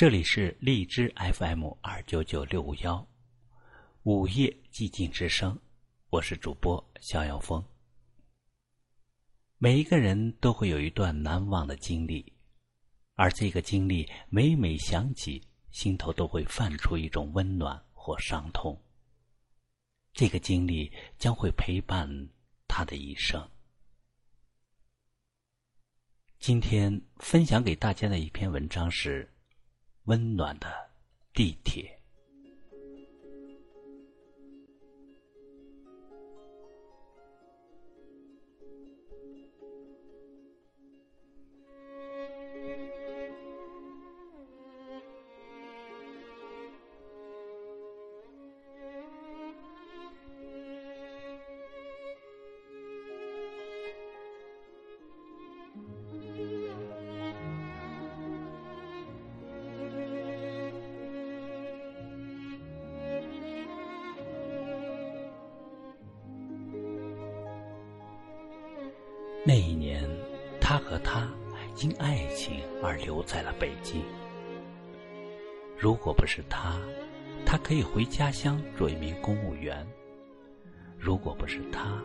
这里是荔枝 FM 二九九六五幺，午夜寂静之声，我是主播逍遥风。每一个人都会有一段难忘的经历，而这个经历每每想起，心头都会泛出一种温暖或伤痛。这个经历将会陪伴他的一生。今天分享给大家的一篇文章是。温暖的地铁。那一年，他和她因爱情而留在了北京。如果不是他，他可以回家乡做一名公务员；如果不是他，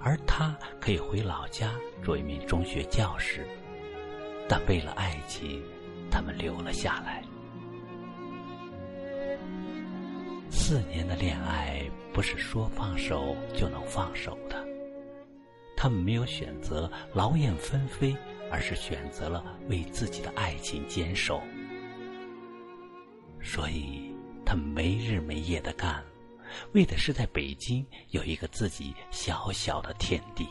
而他可以回老家做一名中学教师。但为了爱情，他们留了下来。四年的恋爱，不是说放手就能放手的。他们没有选择劳燕分飞，而是选择了为自己的爱情坚守。所以，他们没日没夜的干，为的是在北京有一个自己小小的天地。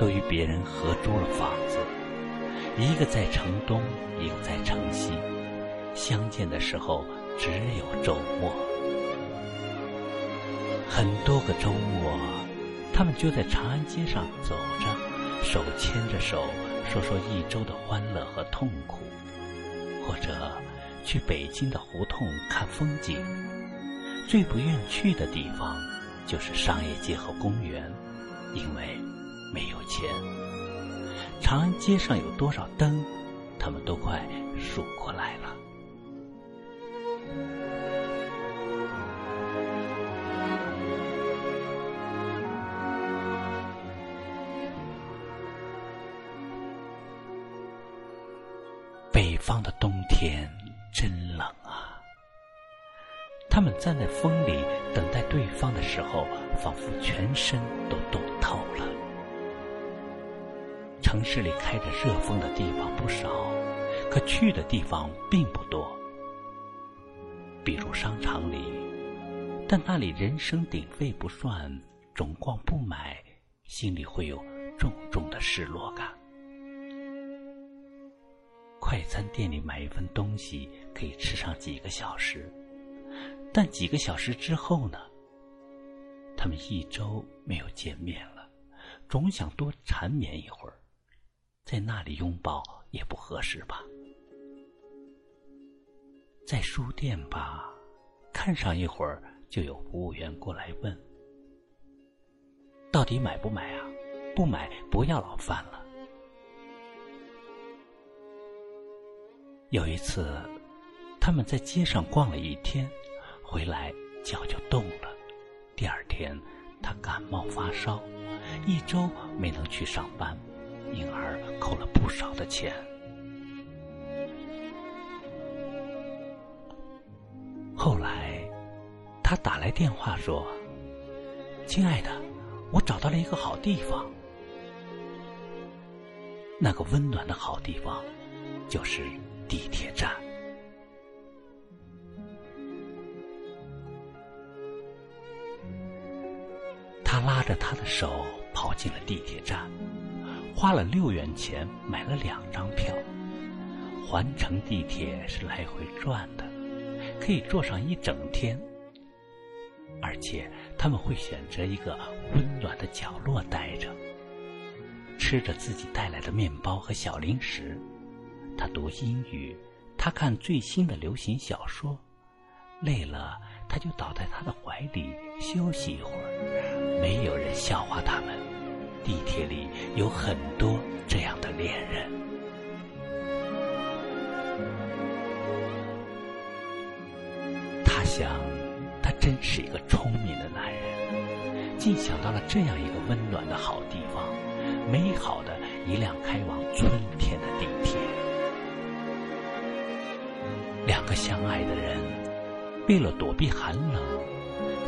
都与别人合租了房子，一个在城东，一个在城西。相见的时候只有周末。很多个周末，他们就在长安街上走着，手牵着手，说说一周的欢乐和痛苦，或者去北京的胡同看风景。最不愿去的地方就是商业街和公园。因为没有钱，长安街上有多少灯，他们都快数过来了。北方的冬天真冷啊！他们站在风里等待对方的时候，仿佛全身都冻。透了。城市里开着热风的地方不少，可去的地方并不多。比如商场里，但那里人声鼎沸不算，总逛不买，心里会有重重的失落感。快餐店里买一份东西可以吃上几个小时，但几个小时之后呢？他们一周没有见面了。总想多缠绵一会儿，在那里拥抱也不合适吧？在书店吧，看上一会儿就有服务员过来问：“到底买不买啊？不买不要老饭了。”有一次，他们在街上逛了一天，回来脚就冻了。第二天，他感冒发烧。一周没能去上班，因而扣了不少的钱。后来，他打来电话说：“亲爱的，我找到了一个好地方。那个温暖的好地方，就是地铁站。”他拉着他的手。跑进了地铁站，花了六元钱买了两张票。环城地铁是来回转的，可以坐上一整天。而且他们会选择一个温暖的角落待着，吃着自己带来的面包和小零食，他读英语，他看最新的流行小说，累了他就倒在他的怀里休息一会儿。没有人笑话他们。地铁里有很多这样的恋人。他想，他真是一个聪明的男人，竟想到了这样一个温暖的好地方，美好的一辆开往春天的地铁。两个相爱的人，为了躲避寒冷，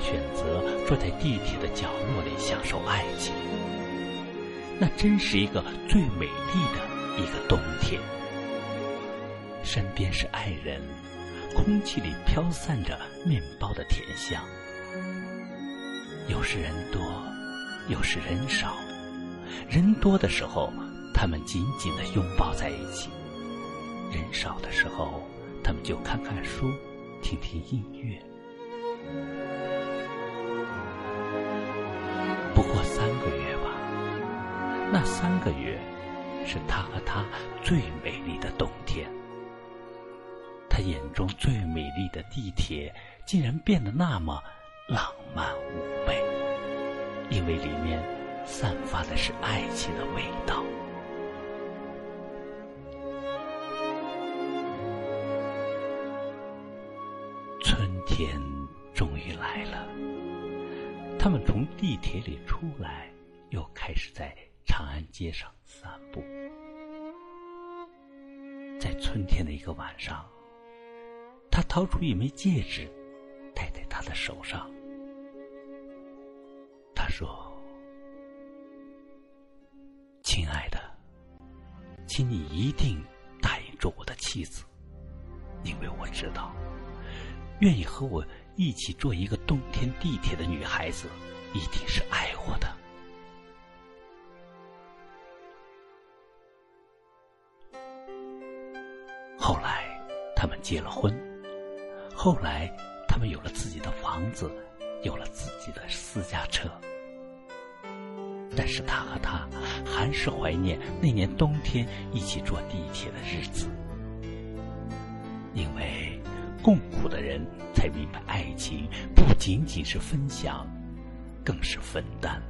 选择坐在地铁的角落里享受爱情。那真是一个最美丽的一个冬天，身边是爱人，空气里飘散着面包的甜香。有时人多，有时人少。人多的时候，他们紧紧的拥抱在一起；人少的时候，他们就看看书，听听音乐。不过三个月。那三个月，是他和她最美丽的冬天。他眼中最美丽的地铁，竟然变得那么浪漫妩媚，因为里面散发的是爱情的味道。春天终于来了，他们从地铁里出来，又开始在。长安街上散步，在春天的一个晚上，他掏出一枚戒指，戴在她的手上。他说：“亲爱的，请你一定答应做我的妻子，因为我知道，愿意和我一起坐一个冬天地铁的女孩子，一定是爱我的。”结了婚。后来，他们有了自己的房子，有了自己的私家车。但是他和她还是怀念那年冬天一起坐地铁的日子，因为共苦的人才明白，爱情不仅仅是分享，更是分担。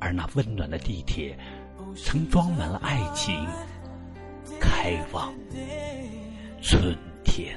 而那温暖的地铁，曾装满了爱情。开往春天。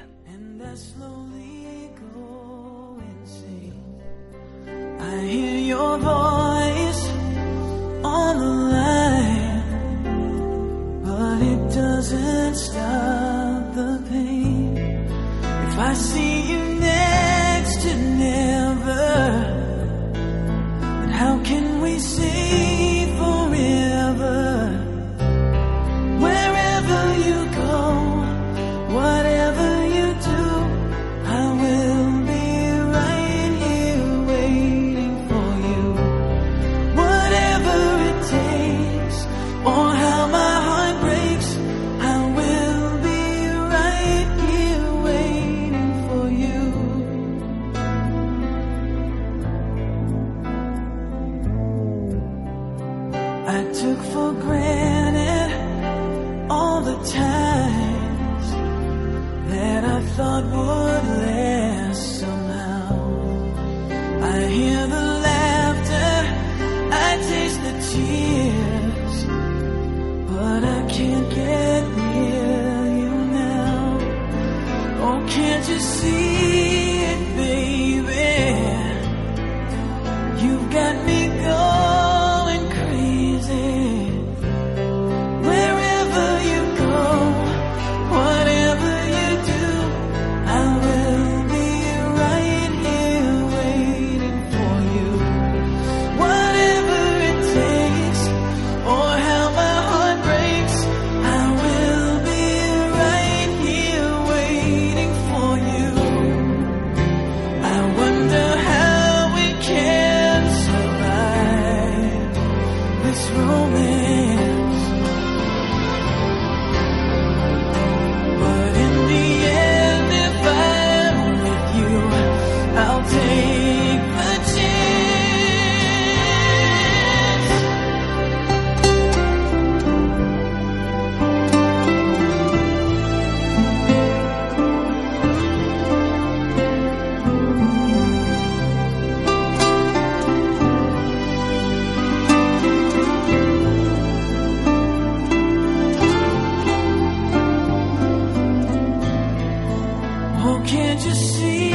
Can't you see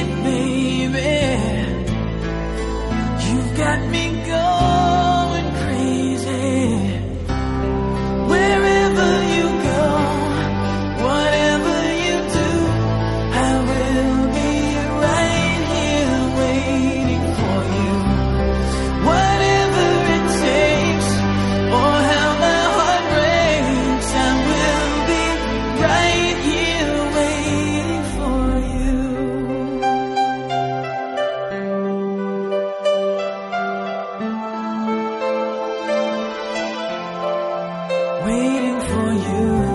it, baby? You've got me Waiting for you.